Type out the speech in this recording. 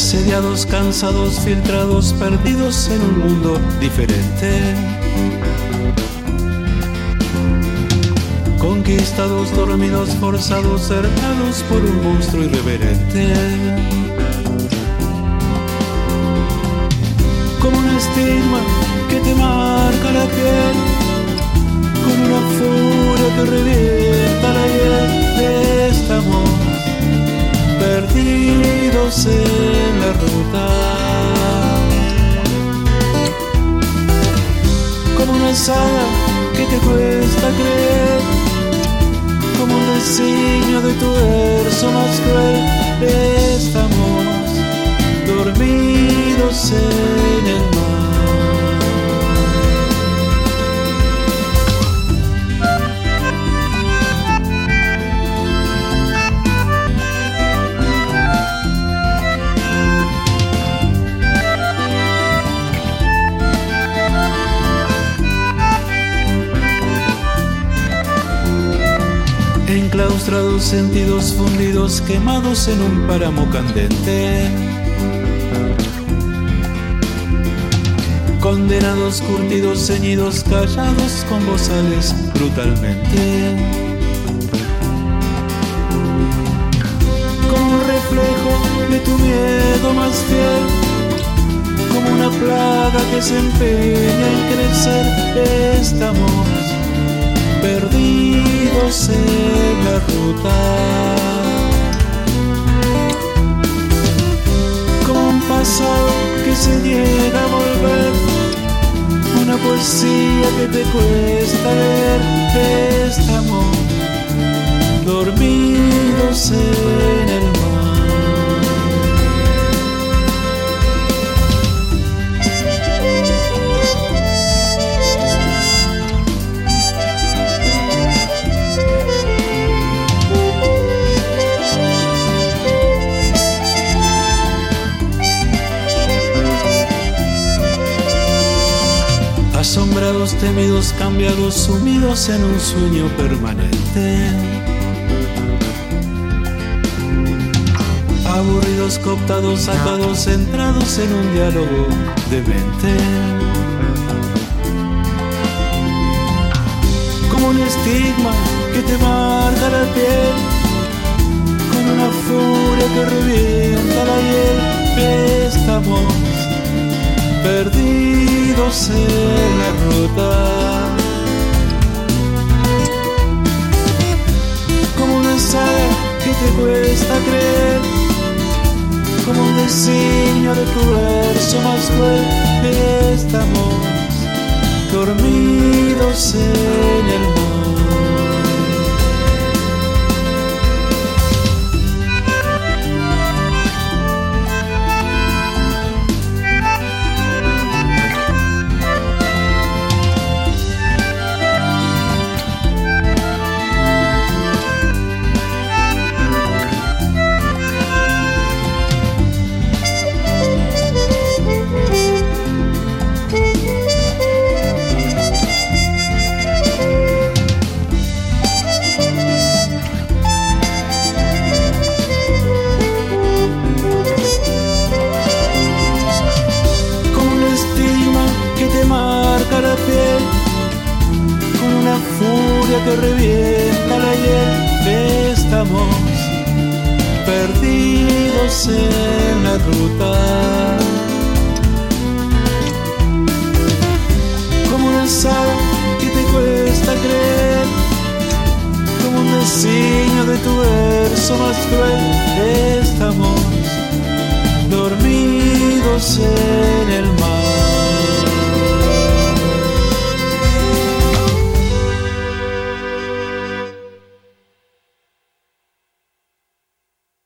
asediados, cansados, filtrados, perdidos en un mundo diferente. Conquistados, dormidos, forzados, cercados por un monstruo irreverente. Como un estigma que te marca la piel, como una furia que revienta la hiel, estamos perdidos en la Como una saga que te cuesta creer, como un designio de tu verso más cruel, sentidos fundidos, quemados en un páramo candente. Condenados, curtidos, ceñidos, callados con bozales brutalmente. Como un reflejo de tu miedo más fiel, como una plaga que se empeña en crecer, estamos perdidos en ruta. Como un pasado que se niega a volver, una poesía que te cuesta leer, estamos dormidos en el temidos, cambiados, sumidos en un sueño permanente. Aburridos, cooptados, atados, centrados en un diálogo de mente. Como un estigma que te marca la piel, con una furia que revienta la hiel, estamos perdidos en Como una saga que te cuesta creer, como un designio de tu verso más cruel, estamos dormidos en que revienta la hiel, estamos perdidos en la ruta. Como una saga que te cuesta creer, como un designio de tu verso más cruel, estamos dormidos en el mar.